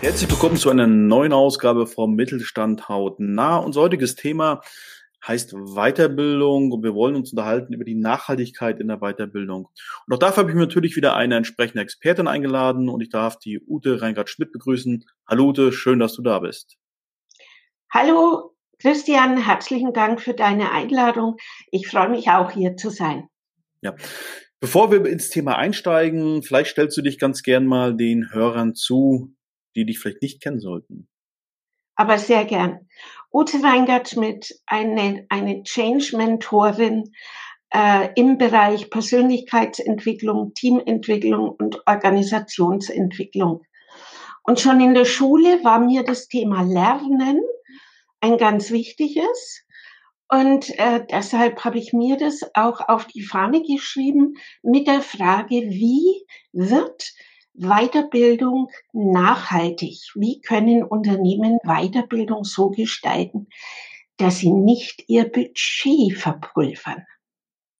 Herzlich willkommen zu einer neuen Ausgabe vom Mittelstand hautnah. Unser heutiges Thema heißt Weiterbildung und wir wollen uns unterhalten über die Nachhaltigkeit in der Weiterbildung. Und auch dafür habe ich mir natürlich wieder eine entsprechende Expertin eingeladen und ich darf die Ute Reingard-Schmidt begrüßen. Hallo Ute, schön, dass du da bist. Hallo Christian, herzlichen Dank für deine Einladung. Ich freue mich auch hier zu sein. Ja. Bevor wir ins Thema einsteigen, vielleicht stellst du dich ganz gern mal den Hörern zu, die dich vielleicht nicht kennen sollten? Aber sehr gern. Ute Weingart-Schmidt, eine, eine Change-Mentorin äh, im Bereich Persönlichkeitsentwicklung, Teamentwicklung und Organisationsentwicklung. Und schon in der Schule war mir das Thema Lernen ein ganz wichtiges. Und äh, deshalb habe ich mir das auch auf die Fahne geschrieben mit der Frage, wie wird Weiterbildung nachhaltig? Wie können Unternehmen Weiterbildung so gestalten, dass sie nicht ihr Budget verpulvern?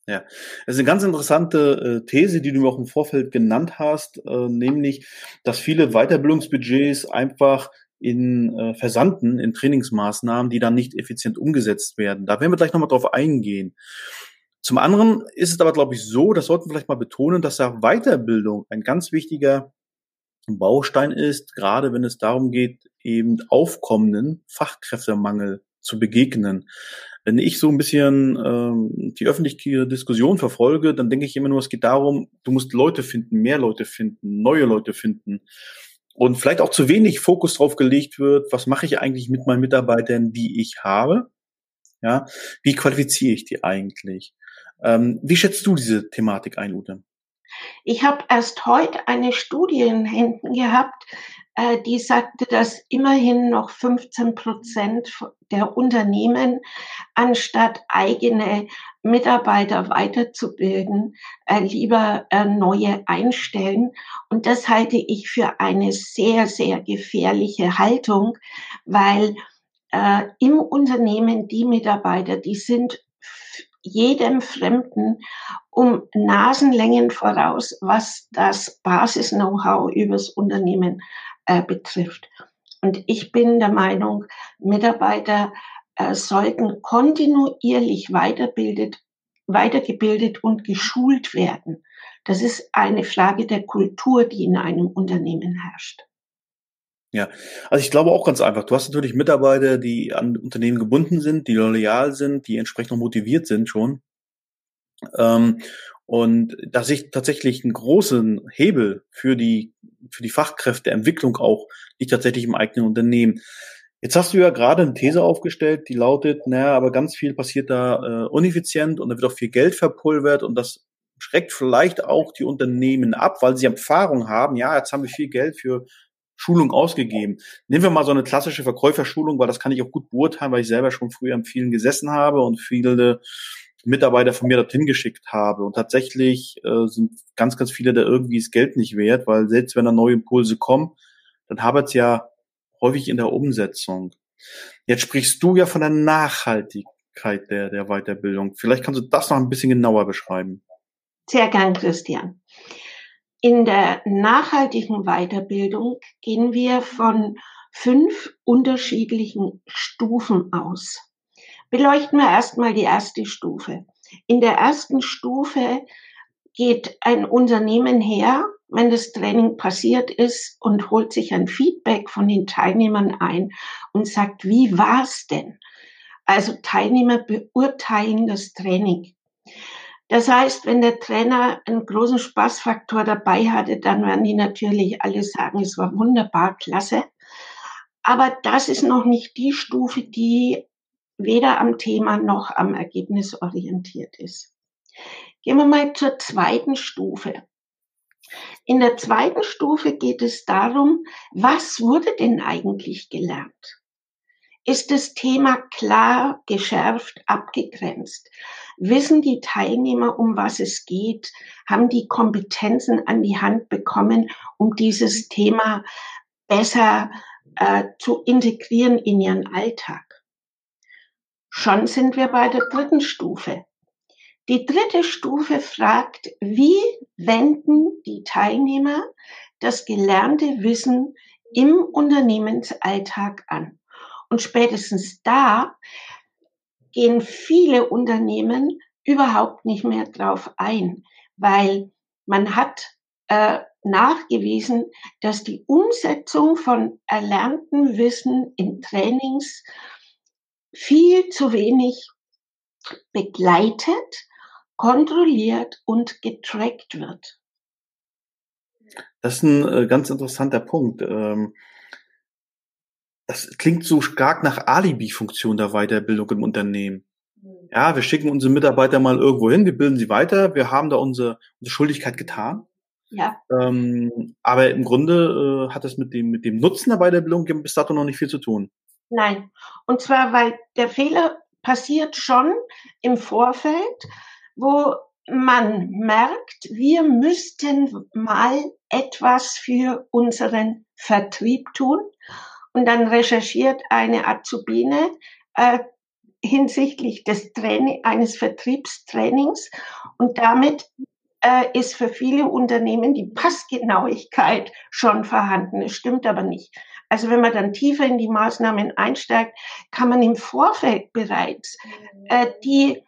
Ja, das ist eine ganz interessante äh, These, die du mir auch im Vorfeld genannt hast, äh, nämlich, dass viele Weiterbildungsbudgets einfach in äh, versanden, in Trainingsmaßnahmen, die dann nicht effizient umgesetzt werden. Da werden wir gleich nochmal drauf eingehen. Zum anderen ist es aber, glaube ich, so, das sollten wir vielleicht mal betonen, dass ja Weiterbildung ein ganz wichtiger Baustein ist, gerade wenn es darum geht, eben aufkommenden Fachkräftemangel zu begegnen. Wenn ich so ein bisschen ähm, die öffentliche Diskussion verfolge, dann denke ich immer nur, es geht darum, du musst Leute finden, mehr Leute finden, neue Leute finden. Und vielleicht auch zu wenig Fokus drauf gelegt wird, was mache ich eigentlich mit meinen Mitarbeitern, die ich habe? Ja, wie qualifiziere ich die eigentlich? Ähm, wie schätzt du diese Thematik ein, Ute? Ich habe erst heute eine Studie in Händen gehabt, äh, die sagte, dass immerhin noch 15 Prozent der Unternehmen anstatt eigene Mitarbeiter weiterzubilden, äh, lieber äh, neue einstellen. Und das halte ich für eine sehr, sehr gefährliche Haltung, weil äh, im Unternehmen die Mitarbeiter, die sind jedem Fremden um Nasenlängen voraus, was das Basis-Know-how übers Unternehmen äh, betrifft. Und ich bin der Meinung, Mitarbeiter äh, sollten kontinuierlich weiterbildet, weitergebildet und geschult werden. Das ist eine Frage der Kultur, die in einem Unternehmen herrscht. Ja, also ich glaube auch ganz einfach. Du hast natürlich Mitarbeiter, die an Unternehmen gebunden sind, die loyal sind, die entsprechend motiviert sind schon. Ähm, und da sehe ich tatsächlich einen großen Hebel für die, für die Fachkräfteentwicklung auch, nicht tatsächlich im eigenen Unternehmen. Jetzt hast du ja gerade eine These aufgestellt, die lautet, naja, aber ganz viel passiert da äh, uneffizient und da wird auch viel Geld verpulvert und das schreckt vielleicht auch die Unternehmen ab, weil sie Erfahrung haben, ja, jetzt haben wir viel Geld für Schulung ausgegeben. Nehmen wir mal so eine klassische Verkäuferschulung, weil das kann ich auch gut beurteilen, weil ich selber schon früher am vielen gesessen habe und viele Mitarbeiter von mir dorthin geschickt habe. Und tatsächlich äh, sind ganz, ganz viele da irgendwie das Geld nicht wert, weil selbst wenn da neue Impulse kommen, dann habert es ja häufig in der Umsetzung. Jetzt sprichst du ja von der Nachhaltigkeit der, der Weiterbildung. Vielleicht kannst du das noch ein bisschen genauer beschreiben. Sehr gern, Christian. In der nachhaltigen Weiterbildung gehen wir von fünf unterschiedlichen Stufen aus. Beleuchten wir erstmal die erste Stufe. In der ersten Stufe geht ein Unternehmen her, wenn das Training passiert ist und holt sich ein Feedback von den Teilnehmern ein und sagt, wie war's denn? Also Teilnehmer beurteilen das Training. Das heißt, wenn der Trainer einen großen Spaßfaktor dabei hatte, dann werden die natürlich alle sagen, es war wunderbar, klasse. Aber das ist noch nicht die Stufe, die weder am Thema noch am Ergebnis orientiert ist. Gehen wir mal zur zweiten Stufe. In der zweiten Stufe geht es darum, was wurde denn eigentlich gelernt? Ist das Thema klar geschärft, abgegrenzt. Wissen die Teilnehmer, um was es geht? Haben die Kompetenzen an die Hand bekommen, um dieses Thema besser äh, zu integrieren in ihren Alltag? Schon sind wir bei der dritten Stufe. Die dritte Stufe fragt, wie wenden die Teilnehmer das gelernte Wissen im Unternehmensalltag an? Und spätestens da gehen viele Unternehmen überhaupt nicht mehr drauf ein, weil man hat äh, nachgewiesen, dass die Umsetzung von erlerntem Wissen in Trainings viel zu wenig begleitet, kontrolliert und getrackt wird. Das ist ein äh, ganz interessanter Punkt. Ähm, das klingt so stark nach Alibi-Funktion der Weiterbildung im Unternehmen. Mhm. Ja, wir schicken unsere Mitarbeiter mal irgendwo hin, wir bilden sie weiter, wir haben da unsere, unsere Schuldigkeit getan. Ja. Ähm, aber im Grunde äh, hat es mit dem, mit dem Nutzen der Weiterbildung bis dato noch nicht viel zu tun. Nein. Und zwar, weil der Fehler passiert schon im Vorfeld, wo man merkt, wir müssten mal etwas für unseren Vertrieb tun. Und dann recherchiert eine Azubine äh, hinsichtlich des Training, eines Vertriebstrainings. Und damit äh, ist für viele Unternehmen die Passgenauigkeit schon vorhanden. Es stimmt aber nicht. Also wenn man dann tiefer in die Maßnahmen einsteigt, kann man im Vorfeld bereits äh, die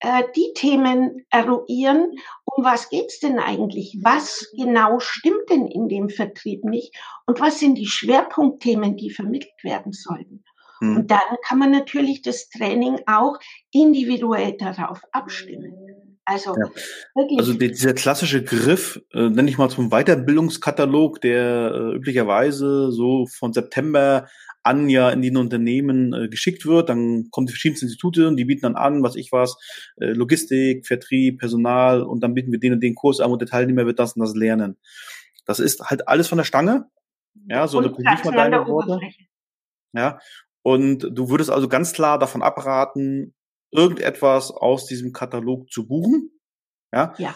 äh, die Themen eruieren, um was geht's denn eigentlich? Was genau stimmt denn in dem Vertrieb nicht? Und was sind die Schwerpunktthemen, die vermittelt werden sollten? Mhm. Und dann kann man natürlich das Training auch individuell darauf abstimmen. Also, ja. wirklich. also dieser klassische Griff, äh, nenne ich mal zum Weiterbildungskatalog, der äh, üblicherweise so von September an ja in die Unternehmen äh, geschickt wird. Dann kommen die verschiedensten Institute und die bieten dann an, was ich was, äh, Logistik, Vertrieb, Personal und dann bieten wir den und den Kurs an und der Teilnehmer wird das und das lernen. Das ist halt alles von der Stange. Ja, so und eine mal deine Worte. Ja, und du würdest also ganz klar davon abraten, irgendetwas aus diesem Katalog zu buchen. Ja. ja.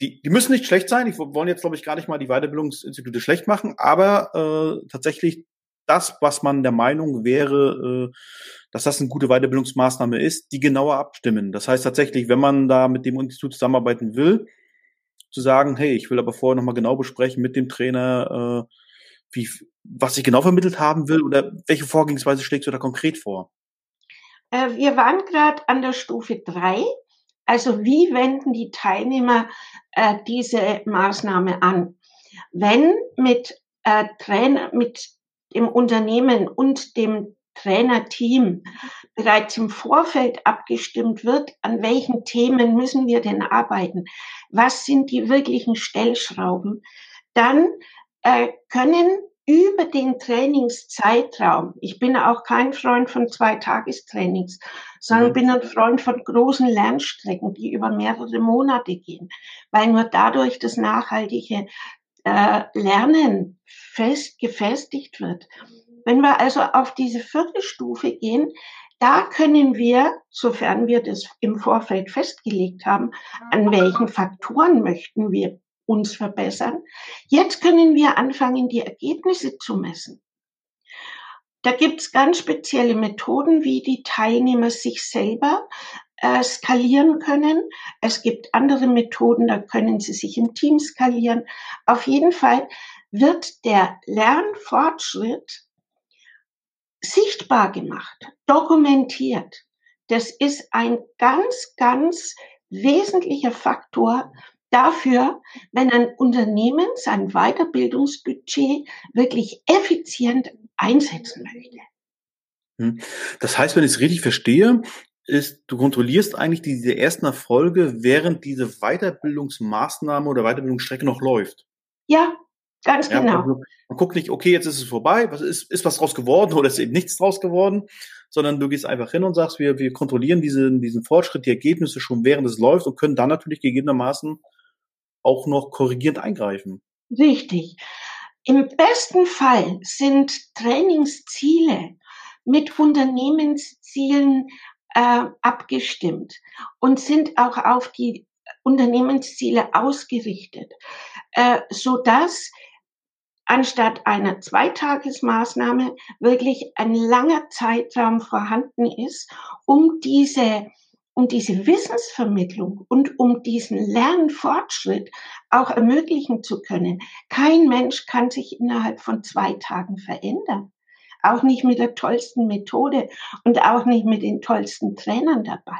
Die, die müssen nicht schlecht sein. Ich wollen jetzt, glaube ich, gar nicht mal die Weiterbildungsinstitute schlecht machen, aber äh, tatsächlich das, was man der Meinung wäre, äh, dass das eine gute Weiterbildungsmaßnahme ist, die genauer abstimmen. Das heißt tatsächlich, wenn man da mit dem Institut zusammenarbeiten will, zu sagen, hey, ich will aber vorher nochmal genau besprechen mit dem Trainer, äh, wie, was ich genau vermittelt haben will oder welche Vorgehensweise schlägst du da konkret vor? Äh, wir waren gerade an der Stufe drei. Also wie wenden die Teilnehmer diese Maßnahme an? Wenn mit Trainer, mit dem Unternehmen und dem Trainerteam bereits im Vorfeld abgestimmt wird, an welchen Themen müssen wir denn arbeiten? Was sind die wirklichen Stellschrauben? Dann äh, können über den Trainingszeitraum, ich bin auch kein Freund von zwei Tagestrainings, sondern mhm. bin ein Freund von großen Lernstrecken, die über mehrere Monate gehen, weil nur dadurch das nachhaltige äh, Lernen fest gefestigt wird. Wenn wir also auf diese vierte Stufe gehen, da können wir, sofern wir das im Vorfeld festgelegt haben, an welchen Faktoren möchten wir uns verbessern. Jetzt können wir anfangen, die Ergebnisse zu messen. Da gibt es ganz spezielle Methoden, wie die Teilnehmer sich selber äh, skalieren können. Es gibt andere Methoden, da können sie sich im Team skalieren. Auf jeden Fall wird der Lernfortschritt sichtbar gemacht, dokumentiert. Das ist ein ganz, ganz wesentlicher Faktor dafür, wenn ein Unternehmen sein Weiterbildungsbudget wirklich effizient einsetzen möchte. Hm. Das heißt, wenn ich es richtig verstehe, ist, du kontrollierst eigentlich diese ersten Erfolge, während diese Weiterbildungsmaßnahme oder Weiterbildungsstrecke noch läuft. Ja, ganz ja, genau. Also man guckt nicht, okay, jetzt ist es vorbei, was ist, ist was draus geworden oder ist eben nichts draus geworden, sondern du gehst einfach hin und sagst, wir, wir kontrollieren diesen, diesen Fortschritt, die Ergebnisse schon während es läuft und können dann natürlich gegebenermaßen auch noch korrigierend eingreifen. Richtig. Im besten Fall sind Trainingsziele mit Unternehmenszielen äh, abgestimmt und sind auch auf die Unternehmensziele ausgerichtet, äh, so dass anstatt einer Zweitagesmaßnahme wirklich ein langer Zeitraum vorhanden ist, um diese um diese Wissensvermittlung und um diesen Lernfortschritt auch ermöglichen zu können. Kein Mensch kann sich innerhalb von zwei Tagen verändern. Auch nicht mit der tollsten Methode und auch nicht mit den tollsten Trainern dabei.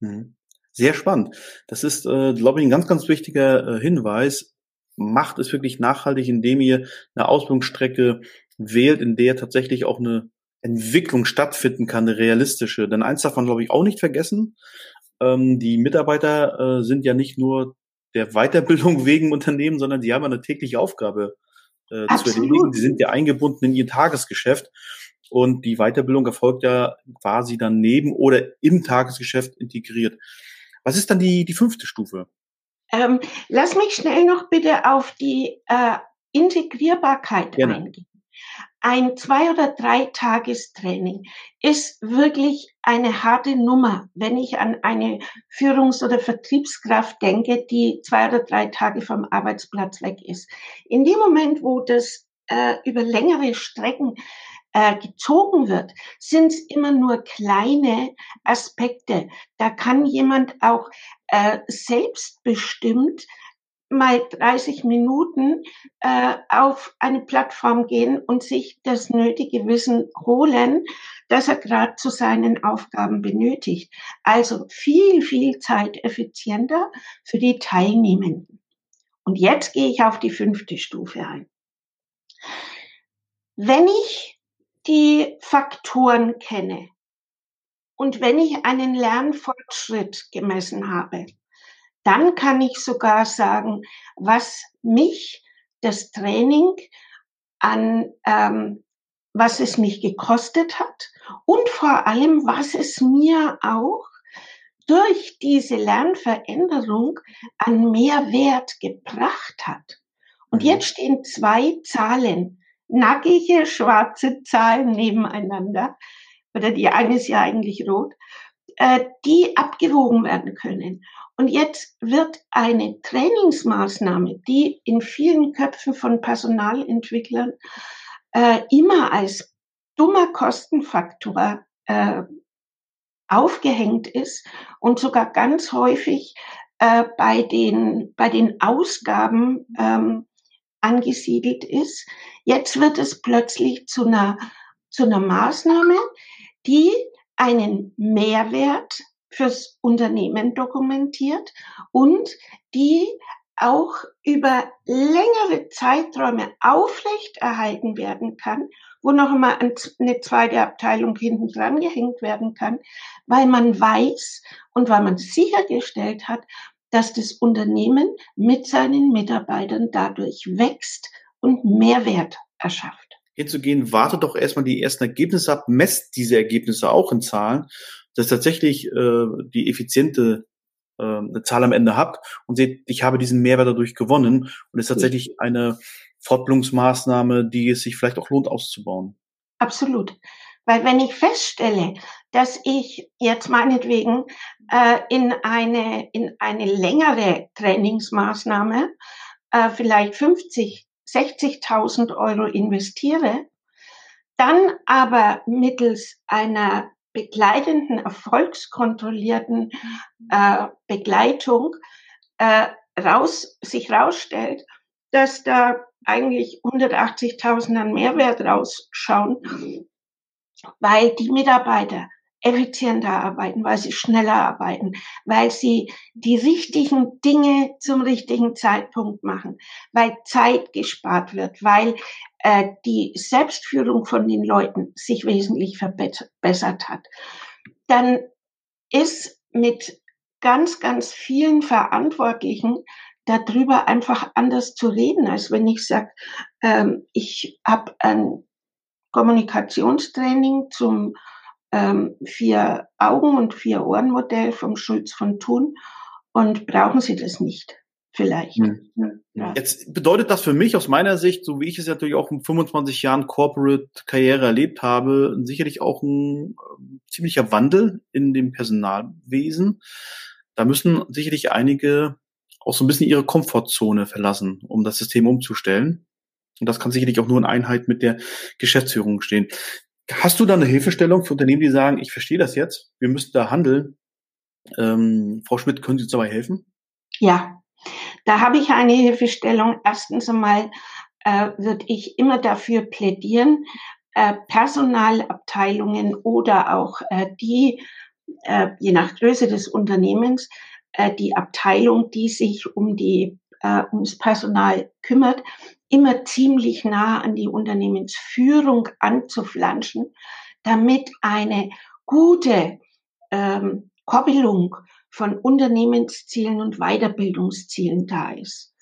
Mhm. Sehr spannend. Das ist, äh, glaube ich, ein ganz, ganz wichtiger äh, Hinweis. Macht es wirklich nachhaltig, indem ihr eine Ausbildungsstrecke wählt, in der tatsächlich auch eine Entwicklung stattfinden kann, eine realistische. Denn eins man, glaube ich, auch nicht vergessen. Ähm, die Mitarbeiter äh, sind ja nicht nur der Weiterbildung wegen Unternehmen, sondern die haben eine tägliche Aufgabe äh, zu erledigen. Die sind ja eingebunden in ihr Tagesgeschäft. Und die Weiterbildung erfolgt ja quasi dann neben oder im Tagesgeschäft integriert. Was ist dann die, die fünfte Stufe? Ähm, lass mich schnell noch bitte auf die äh, Integrierbarkeit Gerne. eingehen ein zwei oder drei Tagestraining ist wirklich eine harte Nummer, wenn ich an eine Führungs- oder Vertriebskraft denke, die zwei oder drei Tage vom Arbeitsplatz weg ist. In dem Moment, wo das äh, über längere Strecken äh, gezogen wird, sind es immer nur kleine Aspekte. Da kann jemand auch äh, selbstbestimmt mal 30 Minuten äh, auf eine Plattform gehen und sich das nötige Wissen holen, das er gerade zu seinen Aufgaben benötigt. Also viel, viel zeiteffizienter für die Teilnehmenden. Und jetzt gehe ich auf die fünfte Stufe ein. Wenn ich die Faktoren kenne und wenn ich einen Lernfortschritt gemessen habe, dann kann ich sogar sagen, was mich das Training an, ähm, was es mich gekostet hat und vor allem, was es mir auch durch diese Lernveränderung an Mehrwert gebracht hat. Und mhm. jetzt stehen zwei Zahlen, nackige schwarze Zahlen nebeneinander, oder die eine ist ja eigentlich rot, äh, die abgewogen werden können. Und jetzt wird eine Trainingsmaßnahme, die in vielen Köpfen von Personalentwicklern äh, immer als dummer Kostenfaktor äh, aufgehängt ist und sogar ganz häufig äh, bei, den, bei den Ausgaben ähm, angesiedelt ist. Jetzt wird es plötzlich zu einer, zu einer Maßnahme, die einen Mehrwert fürs Unternehmen dokumentiert und die auch über längere Zeiträume aufrechterhalten werden kann, wo noch einmal eine zweite Abteilung hinten dran gehängt werden kann, weil man weiß und weil man sichergestellt hat, dass das Unternehmen mit seinen Mitarbeitern dadurch wächst und Mehrwert erschafft. Hinzugehen, wartet doch erstmal die ersten Ergebnisse ab, messt diese Ergebnisse auch in Zahlen, dass tatsächlich äh, die effiziente äh, eine Zahl am Ende habt und seht, ich habe diesen Mehrwert dadurch gewonnen und es ist tatsächlich eine Fortbildungsmaßnahme, die es sich vielleicht auch lohnt auszubauen. Absolut. Weil wenn ich feststelle, dass ich jetzt meinetwegen äh, in eine in eine längere Trainingsmaßnahme äh, vielleicht 50 60.000 Euro investiere, dann aber mittels einer begleitenden, erfolgskontrollierten äh, Begleitung äh, raus, sich rausstellt, dass da eigentlich 180.000 an Mehrwert rausschauen, weil die Mitarbeiter effizienter arbeiten, weil sie schneller arbeiten, weil sie die richtigen Dinge zum richtigen Zeitpunkt machen, weil Zeit gespart wird, weil äh, die Selbstführung von den Leuten sich wesentlich verbessert hat, dann ist mit ganz, ganz vielen Verantwortlichen darüber einfach anders zu reden, als wenn ich sage, ähm, ich habe ein Kommunikationstraining zum ähm, vier Augen- und vier Ohren-Modell vom Schulz von Thun und brauchen Sie das nicht. vielleicht. Hm. Ja. Jetzt bedeutet das für mich aus meiner Sicht, so wie ich es natürlich auch in 25 Jahren Corporate-Karriere erlebt habe, sicherlich auch ein äh, ziemlicher Wandel in dem Personalwesen. Da müssen sicherlich einige auch so ein bisschen ihre Komfortzone verlassen, um das System umzustellen. Und das kann sicherlich auch nur in Einheit mit der Geschäftsführung stehen. Hast du da eine Hilfestellung für Unternehmen, die sagen, ich verstehe das jetzt, wir müssen da handeln? Ähm, Frau Schmidt, können Sie uns dabei helfen? Ja, da habe ich eine Hilfestellung. Erstens einmal äh, würde ich immer dafür plädieren, äh, Personalabteilungen oder auch äh, die, äh, je nach Größe des Unternehmens, äh, die Abteilung, die sich um die äh, ums Personal kümmert, immer ziemlich nah an die Unternehmensführung anzuflanschen, damit eine gute ähm, Koppelung von Unternehmenszielen und Weiterbildungszielen da ist.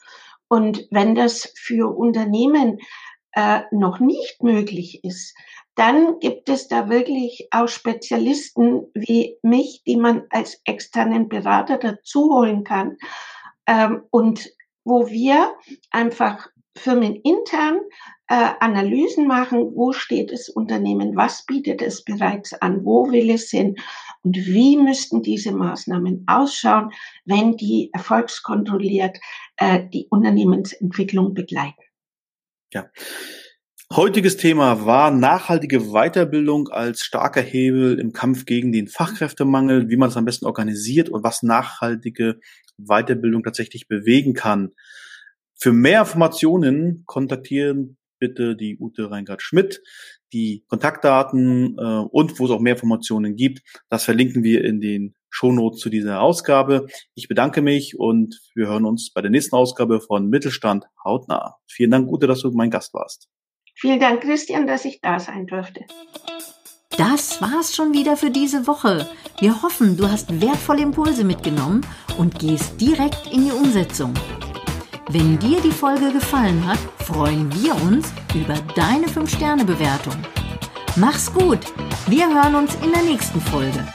Und wenn das für Unternehmen äh, noch nicht möglich ist, dann gibt es da wirklich auch Spezialisten wie mich, die man als externen Berater dazu holen kann ähm, und wo wir einfach firmenintern äh, Analysen machen, wo steht das Unternehmen, was bietet es bereits an, wo will es hin und wie müssten diese Maßnahmen ausschauen, wenn die erfolgskontrolliert äh, die Unternehmensentwicklung begleiten. Ja. Heutiges Thema war nachhaltige Weiterbildung als starker Hebel im Kampf gegen den Fachkräftemangel, wie man es am besten organisiert und was nachhaltige Weiterbildung tatsächlich bewegen kann. Für mehr Informationen kontaktieren bitte die Ute Reingard-Schmidt. Die Kontaktdaten äh, und wo es auch mehr Informationen gibt, das verlinken wir in den Shownotes zu dieser Ausgabe. Ich bedanke mich und wir hören uns bei der nächsten Ausgabe von Mittelstand hautnah. Vielen Dank, Ute, dass du mein Gast warst. Vielen Dank, Christian, dass ich da sein durfte. Das war's schon wieder für diese Woche. Wir hoffen, du hast wertvolle Impulse mitgenommen und gehst direkt in die Umsetzung. Wenn dir die Folge gefallen hat, freuen wir uns über deine 5-Sterne-Bewertung. Mach's gut! Wir hören uns in der nächsten Folge.